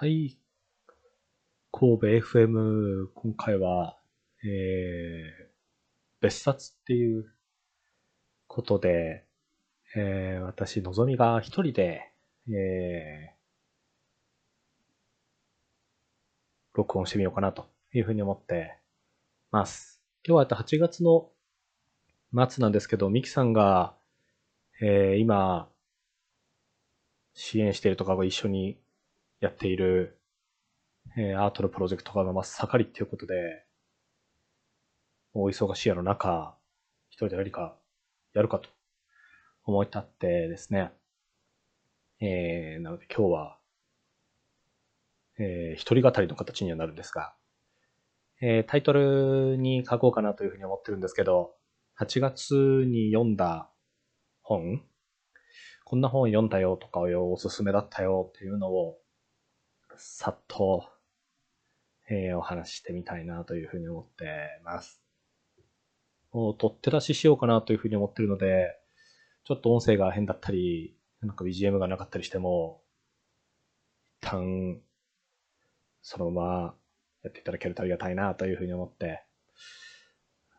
はい。神戸 FM、今回は、えー、別冊っていうことで、えー、私、のぞみが一人で、えー、録音してみようかなというふうに思ってます。今日は8月の末なんですけど、ミキさんが、えー、今、支援してるとか一緒にやっている、えー、アートのプロジェクトが真っ盛りっていうことで、お忙しいやの中、一人で何かやるかと思い立ってですね、えー、なので今日は、えー、一人語りの形にはなるんですが、えー、タイトルに書こうかなというふうに思ってるんですけど、8月に読んだ本、こんな本読んだよとかおすすめだったよっていうのを、さっと、えー、お話ししてみたいなというふうに思ってます。もう取って出ししようかなというふうに思ってるので、ちょっと音声が変だったり、なんか BGM がなかったりしても、一旦、そのままやっていただけるとありがたいなというふうに思って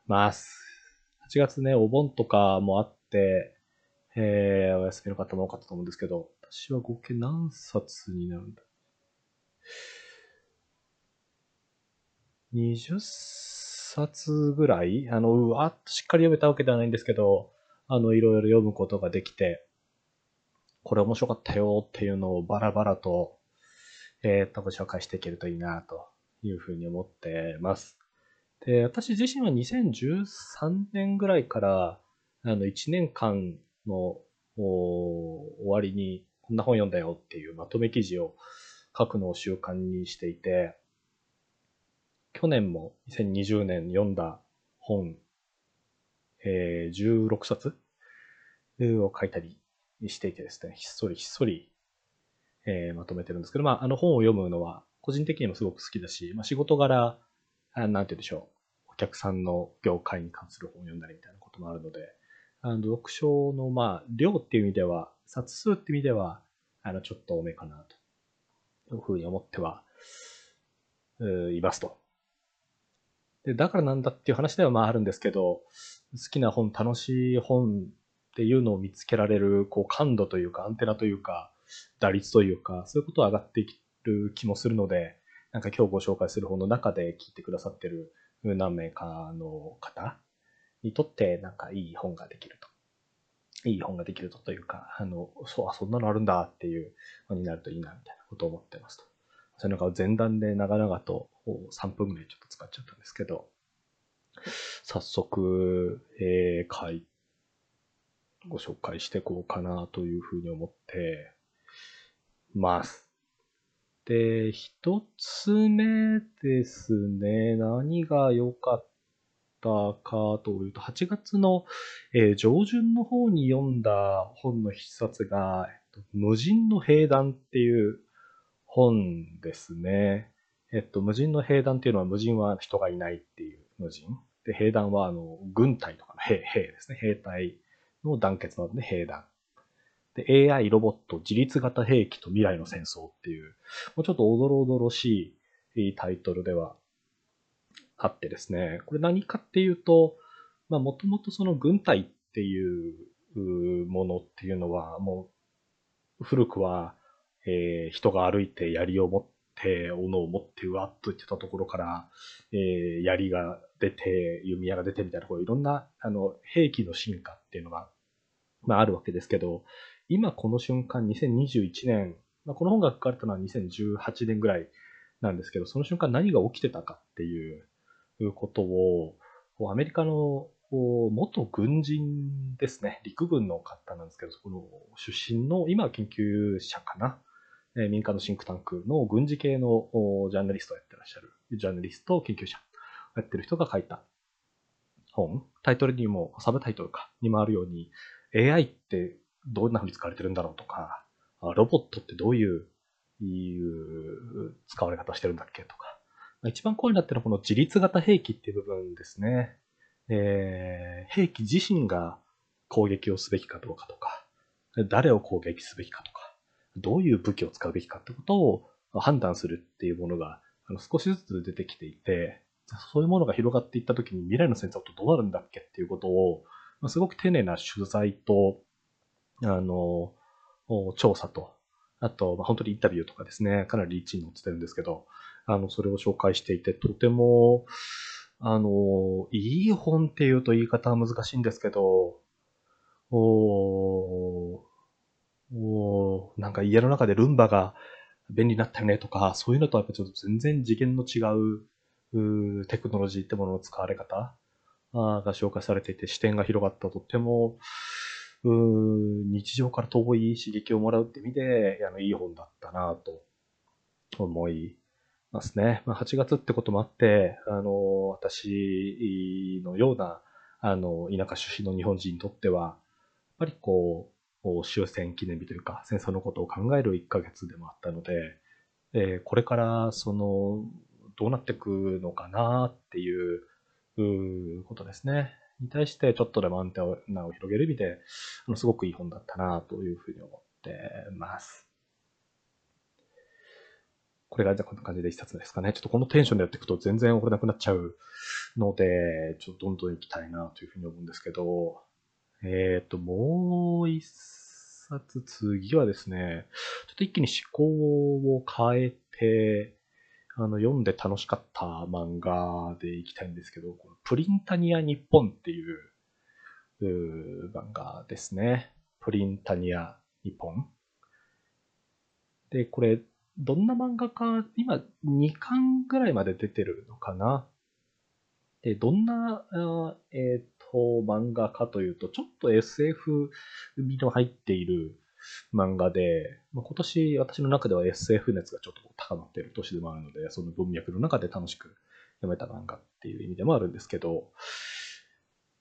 ます。8月ね、お盆とかもあって、えー、お休みの方も多かったと思うんですけど、私は合計何冊になるんだ20冊ぐらい？あの、うわっとしっかり読めたわけではないんですけど、あの、いろいろ読むことができて、これ面白かったよっていうのをバラバラと、えー、っと、ご紹介していけるといいなというふうに思ってます。で、私自身は2013年ぐらいから、あの、1年間の終わりに、こんな本読んだよっていうまとめ記事を書くのを習慣にしていて、去年も2020年読んだ本、えー、16冊を書いたりしていてですね、ひっそりひっそり、えー、まとめてるんですけど、まあ、あの本を読むのは個人的にもすごく好きだし、まあ、仕事柄、あなんて言うんでしょう、お客さんの業界に関する本を読んだりみたいなこともあるので、あの読書の、まあ、量っていう意味では、冊数っていう意味では、あの、ちょっと多めかなと。いうふうに思っては、いますと。で、だからなんだっていう話ではまああるんですけど、好きな本、楽しい本っていうのを見つけられる、こう、感度というか、アンテナというか、打率というか、そういうことは上がっている気もするので、なんか今日ご紹介する本の中で聞いてくださってる何名かの方にとって、なんかいい本ができると。いい本ができるとというか、あの、そう、あ、そんなのあるんだっていうのになるといいな、みたいなこと思ってますと。それなんか前段で長々と3分ぐらいちょっと使っちゃったんですけど、早速、えー、回、ご紹介していこうかなというふうに思ってます。で、一つ目ですね、何が良かったかというと、8月の、えー、上旬の方に読んだ本の一冊が、無人の兵団っていう本ですね。えっと、無人の兵団っていうのは無人は人がいないっていう無人。で、兵団はあの、軍隊とかの兵、兵ですね。兵隊の団結なので兵団。で、AI、ロボット、自立型兵器と未来の戦争っていう、もうちょっとおどろおどろしいタイトルではあってですね。これ何かっていうと、まあもともとその軍隊っていうものっていうのは、もう古くは、えー、人が歩いて槍を持って、斧を持ってうわっと言ってたところから、えー、槍が出て、弓矢が出てみたいな、こういろんなあの兵器の進化っていうのが、まあ、あるわけですけど、今この瞬間、2021年、まあ、この本が書かれたのは2018年ぐらいなんですけど、その瞬間何が起きてたかっていうことを、アメリカの元軍人ですね、陸軍の方なんですけど、そこの出身の、今は研究者かな、え、民間のシンクタンクの軍事系のジャーナリストをやってらっしゃる、ジャーナリスト、研究者をやってる人が書いた本、タイトルにも、サブタイトルか、にもあるように、AI ってどんな風に使われてるんだろうとか、ロボットってどういういう使われ方してるんだっけとか。一番怖いなってのはこの自立型兵器っていう部分ですね。えー、兵器自身が攻撃をすべきかどうかとか、誰を攻撃すべきかとか、どういう武器を使うべきかってことを判断するっていうものがあの少しずつ出てきていて、そういうものが広がっていったときに未来のセンサーとどうなるんだっけっていうことを、ま、すごく丁寧な取材と、あの、調査と、あと、まあ、本当にインタビューとかですね、かなりリーチに載ってるんですけど、あの、それを紹介していて、とても、あの、いい本っていうと言い方は難しいんですけど、おおなんか家の中でルンバが便利になったよねとか、そういうのとはやっぱちょっと全然次元の違ううテクノロジーってものの使われ方が紹介されていて視点が広がったとってもう日常から遠い刺激をもらうって意味であのいい本だったなと思いますね。まあ、8月ってこともあって、あの、私のような、あの、田舎出身の日本人にとっては、やっぱりこう、終戦記念日というか、戦争のことを考える1ヶ月でもあったので、えー、これからそのどうなっていくのかなっていうことですね。に対してちょっとでもアンテナを広げる意味で、あのすごくいい本だったなというふうに思ってます。これがじゃあこんな感じで一冊ですかね。ちょっとこのテンションでやっていくと全然終われなくなっちゃうので、ちょっとどんどん行きたいなというふうに思うんですけど、えっ、ー、と、もう一冊、次はですね、ちょっと一気に思考を変えて、あの、読んで楽しかった漫画でいきたいんですけど、このプリンタニア日本っていうう漫画ですね。プリンタニア日本。で、これ、どんな漫画か、今2巻ぐらいまで出てるのかな。で、どんな、えっ、ー、と、漫画かというと、ちょっと SF 味の入っている漫画で、まあ、今年私の中では SF 熱がちょっと高まっている年でもあるので、その文脈の中で楽しく読めた漫画っていう意味でもあるんですけど、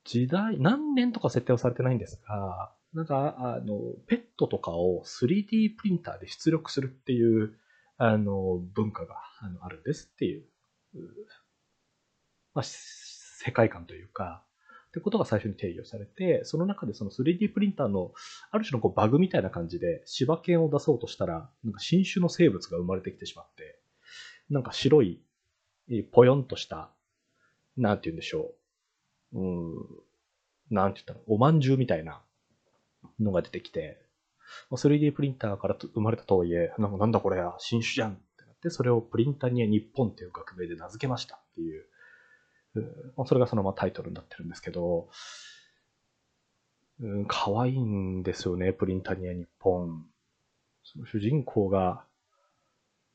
時代、何年とか設定はされてないんですが、なんか、あの、ペットとかを 3D プリンターで出力するっていう、あの、文化があのあるんですっていう、まあ、世界観というか、ってことが最初に定義をされて、その中でその 3D プリンターのある種のこうバグみたいな感じで柴犬を出そうとしたら、なんか新種の生物が生まれてきてしまって、なんか白い、ぽよんとした、なんて言うんでしょう。うん、なんて言ったの、おまんじゅうみたいなのが出てきて、3D プリンターから生まれたとはいえ、なんかなんだこれや、新種じゃんってなって、それをプリンターに日本っていう学名で名付けましたっていうまあ、それがそのままタイトルになってるんですけど、うん、可愛いんですよね、プリンタニア日本。その主人公が、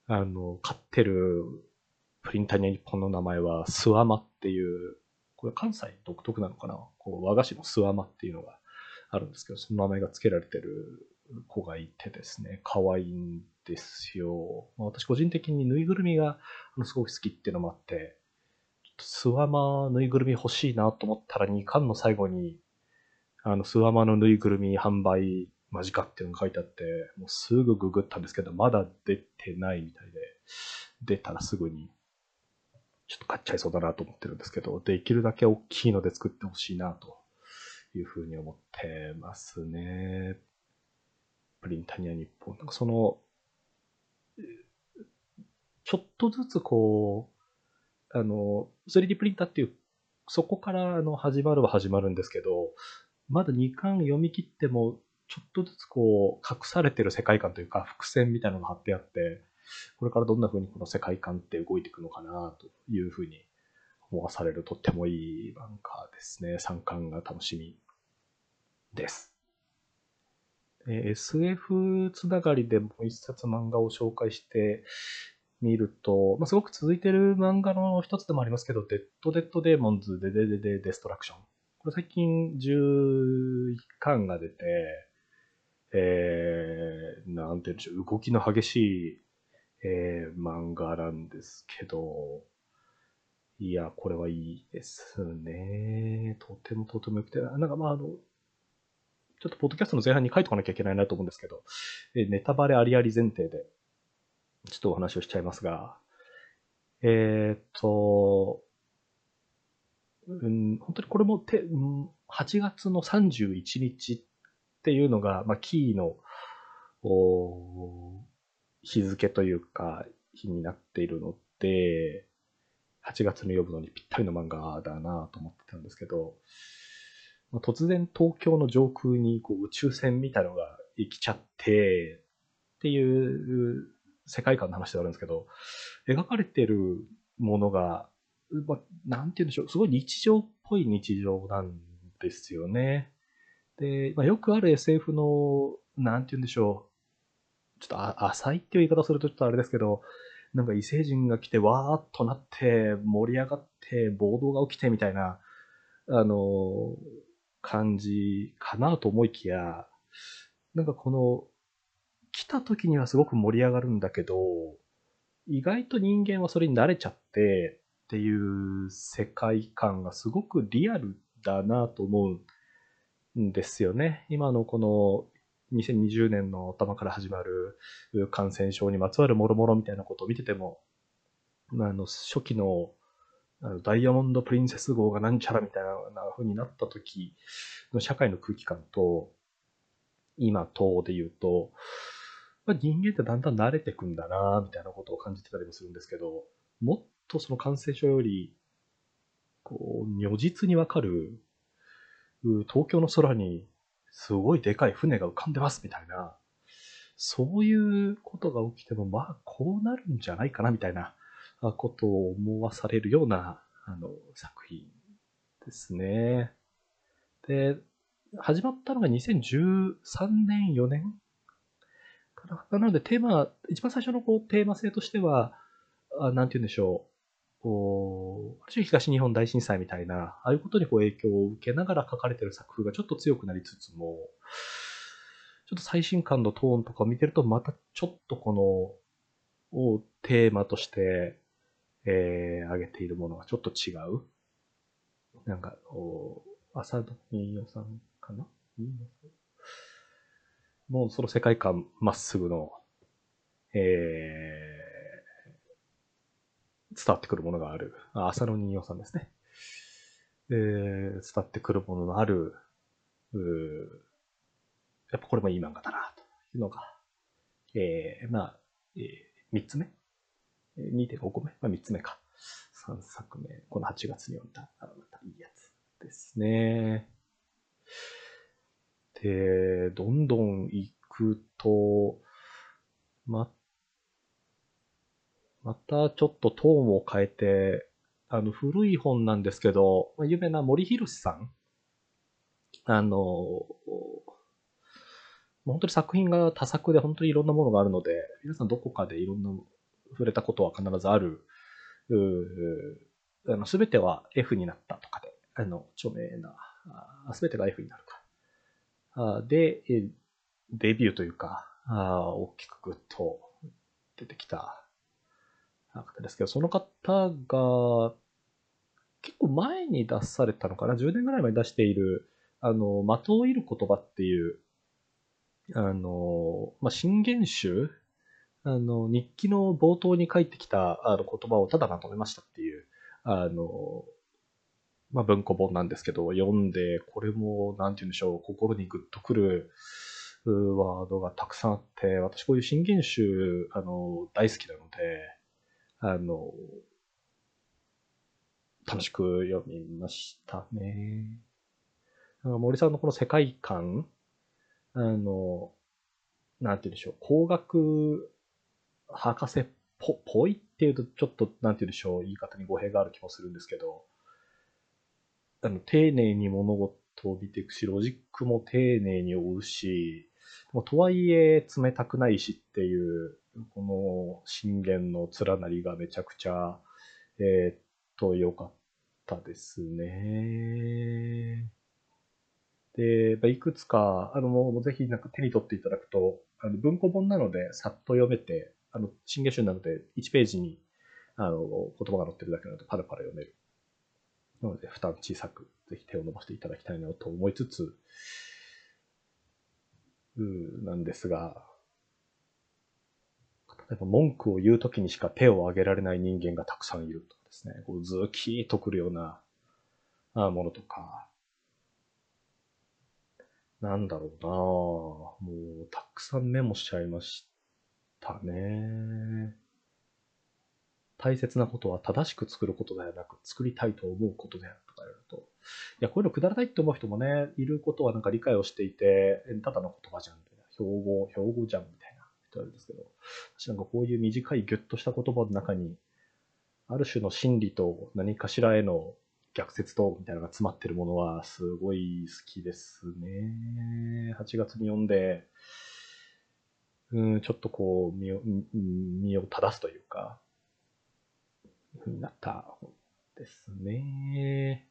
あの、飼ってるプリンタニア日本の名前は、スワマっていう、これ関西独特なのかな？こう和菓子のスワマっていうのがあるんですけど、その名前が付けられてる子がいてですね、可愛いんですよ。まあ、私個人的にぬいぐるみがすごく好きっていうのもあって、スワマぬいぐるみ欲しいなと思ったら2巻の最後に、あの、スワマのぬいぐるみ販売間近っていうのが書いてあって、もうすぐググったんですけど、まだ出てないみたいで、出たらすぐに、ちょっと買っちゃいそうだなと思ってるんですけど、できるだけ大きいので作ってほしいなというふうに思ってますね。プリンタニア日本。なんかその、ちょっとずつこう、あの、3D プリンターっていう、そこからあの始まるは始まるんですけど、まだ2巻読み切っても、ちょっとずつこう、隠されてる世界観というか、伏線みたいなのが貼ってあって、これからどんな風にこの世界観って動いていくのかな、という風に思わされるとってもいい漫画ですね。3巻が楽しみです。SF つながりでもう一冊漫画を紹介して見ると、まあ、すごく続いてる漫画の一つでもありますけど、デッド・デッド・デーモンズ・デデデデ・デストラクション。これ最近11巻が出て、えー、なんて言うんでしょう、動きの激しい、えー、漫画なんですけど、いや、これはいいですね。とてもとても良くて、なんかまああの、ちょっとポッドキャストの前半に書いておかなきゃいけないなと思うんですけど、えネタバレありあり前提で、ちょっとお話をしちゃいますが、えっ、と、うん、本当にこれもて、8月の31日っていうのが、まあ、キーの、日付というか、日になっているので、8月に呼ぶのにぴったりの漫画だなと思ってたんですけど、まあ、突然東京の上空にこう宇宙船みたいのが行きちゃって、っていう世界観の話ではあるんですけど、描かれてるものが、まあ、なんて言うんでしょう、すごい日常っぽい日常なんですよね。で、まあ、よくある SF の、なんて言うんでしょう、ちょっと浅いっていう言い方するとちょっとあれですけど、なんか異星人が来てわーっとなって盛り上がって暴動が起きてみたいな、あの、感じかなと思いきや、なんかこの、来た時にはすごく盛り上がるんだけど、意外と人間はそれに慣れちゃってっていう世界観がすごくリアルだなと思うんですよね。今のこの2020年の頭から始まる感染症にまつわる諸々みたいなことを見てても、あの初期のダイヤモンド・プリンセス号がなんちゃらみたいな風になった時の社会の空気感と、今とで言うと、まあ、人間ってだんだん慣れてくんだなみたいなことを感じてたりもするんですけど、もっとその感染症より、こう、如実にわかる、東京の空にすごいでかい船が浮かんでますみたいな、そういうことが起きても、まあ、こうなるんじゃないかなみたいなことを思わされるような、あの、作品ですね。で、始まったのが2013年、4年な。なので、テーマ、一番最初のこうテーマ性としては、あなんて言うんでしょう。こう、東日本大震災みたいな、ああいうことにこう影響を受けながら書かれてる作風がちょっと強くなりつつも、ちょっと最新刊のトーンとかを見てると、またちょっとこの、をテーマとして、えー、挙げているものがちょっと違う。なんか、お浅田新代さんかな？もうその世界観まっすぐの、えー、伝わってくるものがある。あ、浅野人形さんですね。えー、伝わってくるもののある、うやっぱこれもいい漫画だな、というのが、えー、まあ、えー、三つ目 ?2.5 個目まあ三つ目か。3作目。この8月に読んだ、あまたいいやつですね。で、どんどん行くと、ままたちょっとトーンを変えて、あの、古い本なんですけど、有名な森博さんあの、本当に作品が多作で本当にいろんなものがあるので、皆さんどこかでいろんな触れたことは必ずある、すべては F になったとかで、あの、著名な、すべてが F になる。で、デビューというか、大きくグッと出てきた方ですけど、その方が、結構前に出されたのかな ?10 年ぐらい前に出している、あの、的を射る言葉っていう、あの、まあ、新元集あの、日記の冒頭に書いてきたあの言葉をただまとめましたっていう、あの、まあ、文庫本なんですけど、読んで、これも、なんて言うんでしょう、心にグッとくるワードがたくさんあって、私こういう新元集、あの、大好きなので、あの、楽しく読みましたね。森さんのこの世界観、あの、なんて言うんでしょう、工学博士っぽぽいっていうと、ちょっと、なんて言うんでしょう、言い方に語弊がある気もするんですけど、あの、丁寧に物事を見ていくし、ロジックも丁寧に追うし、とはいえ冷たくないしっていう、この信玄の連なりがめちゃくちゃ、えー、っと、良かったですね。で、まあいくつか、あの、もうぜひなんか手に取っていただくと、あの文庫本なのでさっと読めて、あの、新月集なので1ページに、あの、言葉が載ってるだけなのでパラパラ読める。なので、負担小さく、ぜひ手を伸ばしていただきたいなと思いつつ、うなんですが、例えば文句を言うときにしか手を挙げられない人間がたくさんいるとかですね、こうズキーとくるようなものとか、なんだろうな。もうたくさんメモしちゃいましたね。大切なことは正しく作ることではなく、作りたいと思うことであるとか言われると、いや、こういうのくだらないって思う人もね、いることはなんか理解をしていて、ただの言葉じゃん、みたいな。標語、標語じゃん、みたいな人あるんですけど、私なんかこういう短いギュッとした言葉の中に、ある種の真理と何かしらへの逆説とみたいなのが詰まってるものはすごい好きですね。8月に読んで、うん、ちょっとこう身を、身を正すというか、ふうになった本ですね。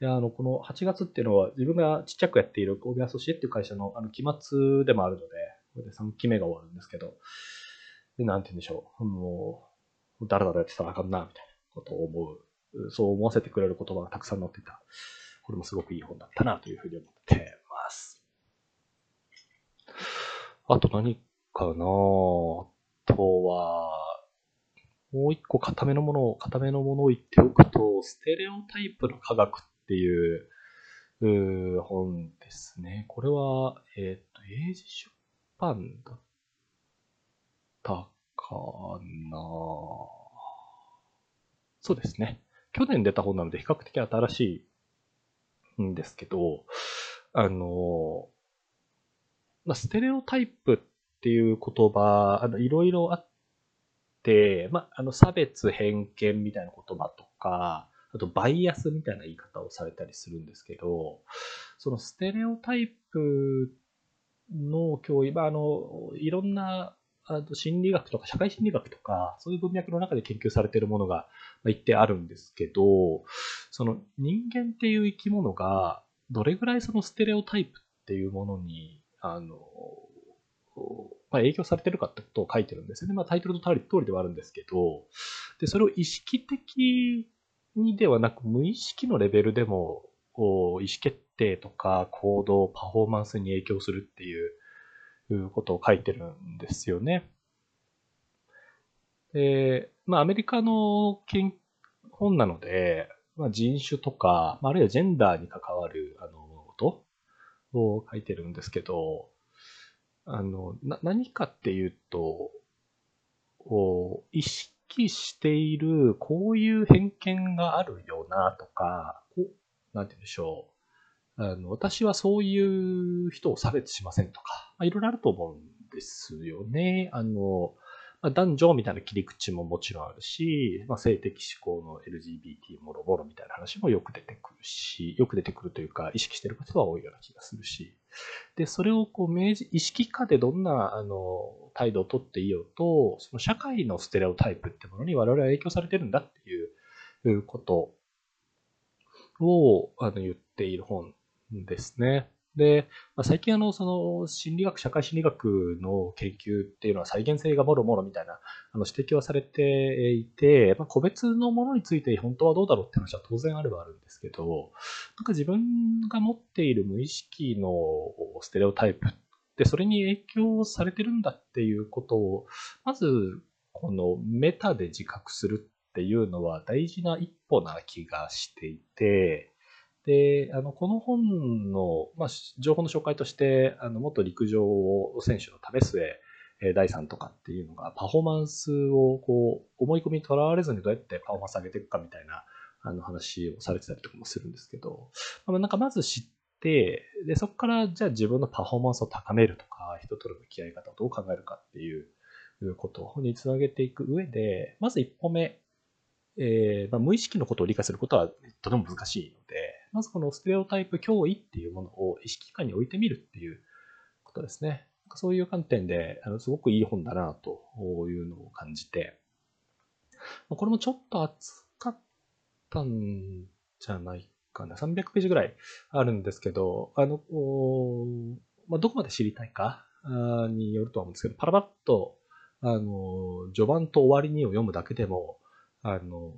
いや、あの、この8月っていうのは自分がちっちゃくやっている神戸アソシエっていう会社のあの期末でもあるので、これで3期目が終わるんですけど、で、なんて言うんでしょう。もう、だらだらやってたらあかんな、みたいなことを思う。そう思わせてくれる言葉がたくさん載ってた。これもすごくいい本だったな、というふうに思ってます。あと何かなあとは、もう一個固めのものを、固めのものを言っておくと、ステレオタイプの科学っていうう本ですね。これは、えっ、ー、と、英字出版だったかなそうですね。去年出た本なので比較的新しいんですけど、あの、まあ、ステレオタイプっていう言葉、あの、いろいろあっ、まあ、あの、差別、偏見みたいな言葉とか、あと、バイアスみたいな言い方をされたりするんですけど、そのステレオタイプの教育、まあ、あの、いろんな、あと心理学とか社会心理学とか、そういう文脈の中で研究されているものが一定あるんですけど、その人間っていう生き物が、どれぐらいそのステレオタイプっていうものに、あの、まあ、影響されてるかってことを書いてるんですよね。まあ、タイトルの通りではあるんですけど、で、それを意識的にではなく、無意識のレベルでも、意思決定とか行動、パフォーマンスに影響するっていうことを書いてるんですよね。で、まあ、アメリカの本なので、まあ、人種とか、あるいはジェンダーに関わるあのことを書いてるんですけど、あの、な、何かっていうと、こう意識している、こういう偏見があるよなとか、こう、なんて言うんでしょう。あの、私はそういう人を差別しませんとか、まあ、いろいろあると思うんですよね。あの、まあ、男女みたいな切り口ももちろんあるし、まあ、性的思考の LGBT もろもろみたいな話もよく出てくるし、よく出てくるというか、意識していることは多いような気がするし、で、それをこう明示、意識下でどんなあの態度をとっていようと、その社会のステレオタイプってものに我々は影響されてるんだっていうことをあの言っている本ですね。で、まあ、最近あの、その心理学、社会心理学の研究っていうのは再現性がもろもろみたいなあの指摘はされていて、まあ、個別のものについて本当はどうだろうって話は当然あるはあるんですけど、なんか自分が持っている無意識のステレオタイプってそれに影響されてるんだっていうことを、まずこのメタで自覚するっていうのは大事な一歩な気がしていて、で、あの、この本の、まあ、情報の紹介として、あの、元陸上選手の為末大さんとかっていうのが、パフォーマンスを、こう、思い込みにとらわれずにどうやってパフォーマンス上げていくかみたいな、あの、話をされてたりとかもするんですけど、まあ、なんかまず知って、で、そこから、じゃあ自分のパフォーマンスを高めるとか、人との向き合い方をどう考えるかっていうことにつなげていく上で、まず一歩目、えーまあ、無意識のことを理解することはとても難しいので、まずこのステレオタイプ脅威っていうものを意識下に置いてみるっていうことですね。そういう観点で、あのすごくいい本だなというのを感じて、これもちょっと厚かったんじゃないかな。300ページぐらいあるんですけど、あの、まあ、どこまで知りたいかによるとは思うんですけど、パラパッと、あの、序盤と終わりにを読むだけでも、あの、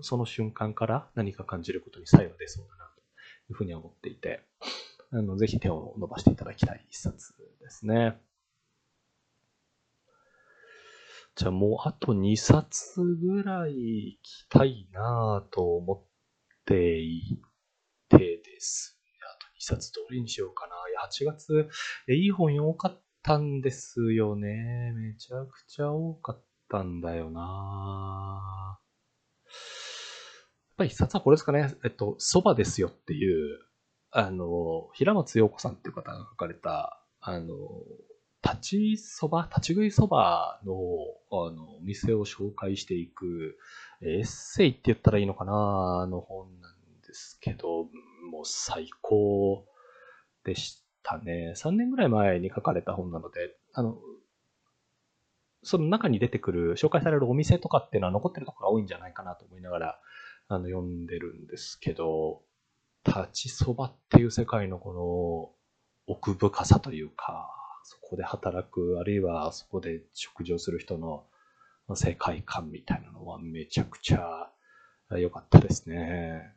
その瞬間から何か感じることに作用出そうないうふうに思っていて、あのぜひ手を伸ばしていただきたい一冊ですね。じゃあもうあと2冊ぐらい行きたいなと思っていてですね。あと2冊どれにしようかな。いや、8月、いい本多かったんですよね。めちゃくちゃ多かったんだよなやっぱり一冊はこれですかね。えっと、蕎麦ですよっていう、あの、平松陽子さんっていう方が書かれた、あの、立ちそば、立ち食いそばの、あの、お店を紹介していく、エッセイって言ったらいいのかなの本なんですけど、もう最高でしたね。3年ぐらい前に書かれた本なので、あの、その中に出てくる、紹介されるお店とかっていうのは残ってるところが多いんじゃないかなと思いながら、あの、読んでるんですけど、立ちそばっていう世界のこの奥深さというか、そこで働く、あるいはそこで食事をする人の世界観みたいなのはめちゃくちゃ良かったですね。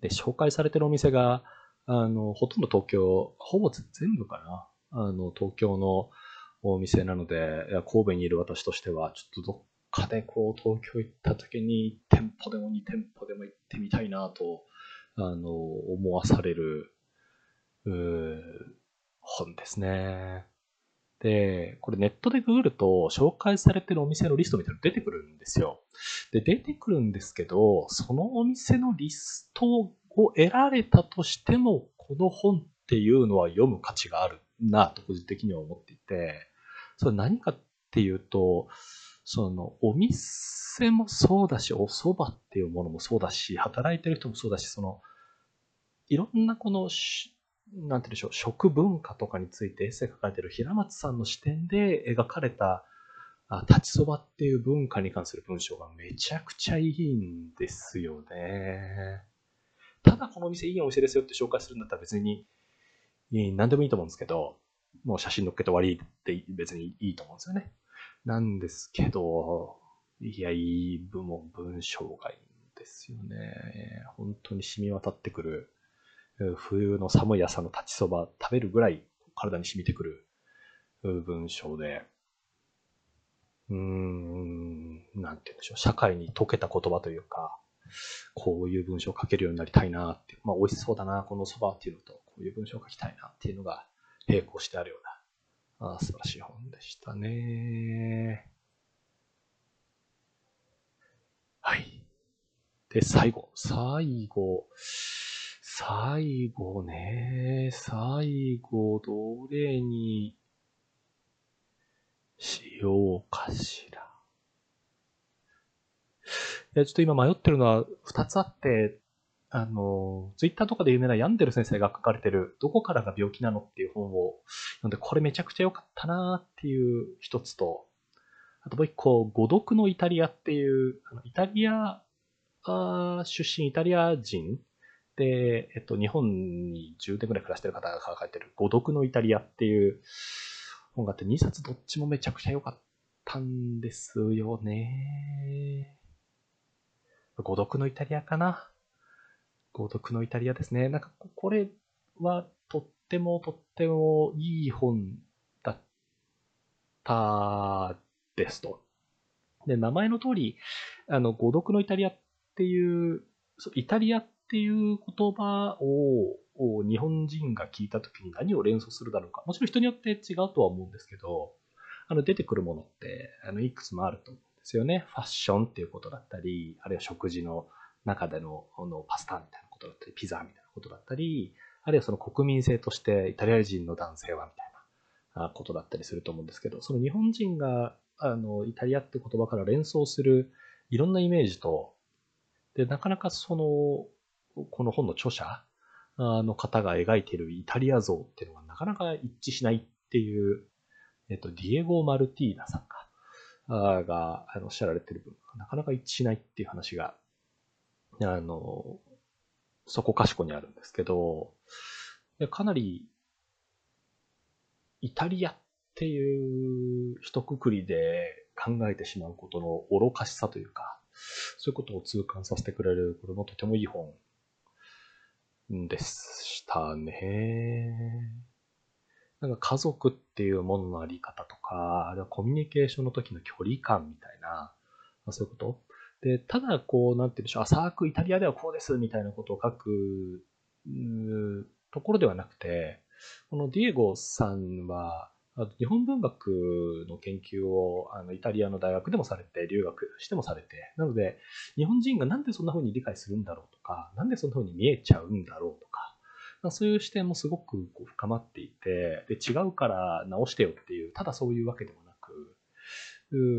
で、紹介されてるお店が、あの、ほとんど東京、ほぼ全部かな。あの、東京のお店なので、神戸にいる私としては、ちょっとどっかでこう、東京行った時に、1店舗でも2店舗でも行ってみたいなと、あの、思わされる、本ですね。で、これネットでググると紹介されてるお店のリストみたいなの出てくるんですよ。で、出てくるんですけど、そのお店のリストを得られたとしても、この本っていうのは読む価値があるなと個人的には思っていて、それ何かっていうと、そのお店もそうだし、お蕎麦っていうものもそうだし、働いてる人もそうだし、その、いろんなこのなんて言うんでしょう、食文化とかについてエッセイ書かれてる平松さんの視点で描かれたあ立ちそばっていう文化に関する文章がめちゃくちゃいいんですよね。ただこのお店いいお店ですよって紹介するんだったら別に何でもいいと思うんですけど、もう写真載っけて終わりって別にいいと思うんですよね。なんですけど、いや、いい部門、文章がいいんですよね。本当に染み渡ってくる冬の寒い朝の立ちそば食べるぐらい体に染みてくる文章で、うーん、なんて言うんでしょう、社会に溶けた言葉というか、こういう文章を書けるようになりたいなって、まあ美味しそうだな、このそばっていうのと、こういう文章を書きたいなっていうのが並行してあるような、あ素晴らしい本でしたね。はい。で、最後、最後、最後ね、最後どれにしようかしら。いや、ちょっと今迷ってるのは二つあって、あの、ツイッターとかで有名なヤンデル先生が書かれてる、どこからが病気なのっていう本を、なんでこれめちゃくちゃ良かったなっていう一つと、あともう一個、誤読のイタリアっていう、イタリア出身イタリア人で、えっと、日本に10年ぐらい暮らしてる方が書いてる、誤読のイタリアっていう本があって、2冊どっちもめちゃくちゃ良かったんですよね。誤読のイタリアかな。誤読のイタリアですね。なんか、これはとってもとってもいい本だったですと。で、名前の通り、あの、誤読のイタリアっていう、イタリアっていう言葉を日本人が聞いた時に何を連想するだろうか。もちろん人によって違うとは思うんですけど、あの出てくるものってあのいくつもあると思うんですよね。ファッションっていうことだったり、あるいは食事の中でののパスタみたいなことだったり、ピザみたいなことだったり、あるいはその国民性としてイタリア人の男性はみたいなことだったりすると思うんですけど、その日本人があのイタリアって言葉から連想するいろんなイメージと、で、なかなかそのこの本の著者の方が描いているイタリア像っていうのがなかなか一致しないっていう、えっと、ディエゴ・マルティーナさんか、があのおっしゃられてる部分がなかなか一致しないっていう話が、あの、そこかしこにあるんですけど、かなり、イタリアっていう一括りで考えてしまうことの愚かしさというか、そういうことを痛感させてくれる、これもとてもいい本でしたね。なんか家族っていうもののあり方とか、あるいはコミュニケーションの時の距離感みたいな、そういうこと。で、ただこう、なんて言うんでしょう、浅くイタリアではこうですみたいなことを書く、ところではなくて、このディエゴさんは、日本文学の研究をあのイタリアの大学でもされて、留学してもされて、なので、日本人がなんでそんな風に理解するんだろうとか、なんでそんな風に見えちゃうんだろうとか、そういう視点もすごくこう深まっていてで、違うから直してよっていう、ただそういうわけでもなく、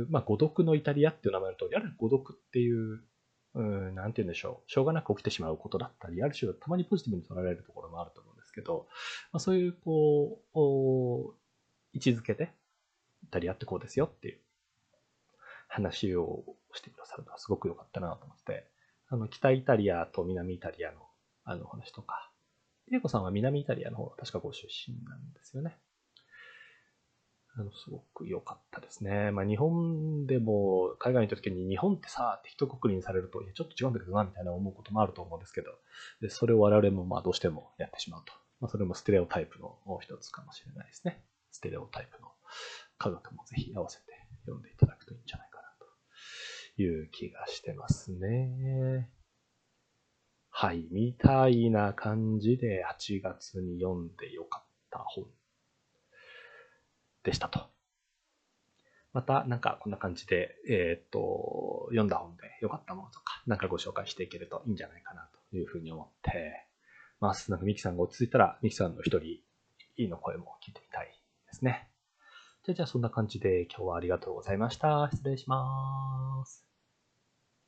まあ、誤読のイタリアっていう名前の通り、ある誤読っていう、うん、なんて言うんでしょう、しょうがなく起きてしまうことだったり、ある種たまにポジティブに取られるところもあると思うんですけど、まあ、そういう、こう、位置づけで、イタリアってこうですよっていう話をしてくださるのはすごく良かったなと思って、あの、北イタリアと南イタリアのあの話とか、エイコさんは南イタリアの方確かご出身なんですよね。あの、すごく良かったですね。まあ、日本でも海外に行った時に日本ってさ、って一括りにされると、いや、ちょっと違うんだけどな、みたいな思うこともあると思うんですけど、でそれを我々もまあどうしてもやってしまうと。まあ、それもステレオタイプの一つかもしれないですね。ステレオタイプの科学もぜひ合わせて読んでいただくといいんじゃないかなという気がしてますね。はい、みたいな感じで8月に読んでよかった本でしたと。また、なんかこんな感じで、えっ、と、読んだ本で良かったものとか、なんかご紹介していけるといいんじゃないかなというふうに思ってます。なんかミキさんが落ち着いたら、ミキさんの一人、いいの声も聞いてみたいですね。じゃあ、じゃあそんな感じで今日はありがとうございました。失礼します。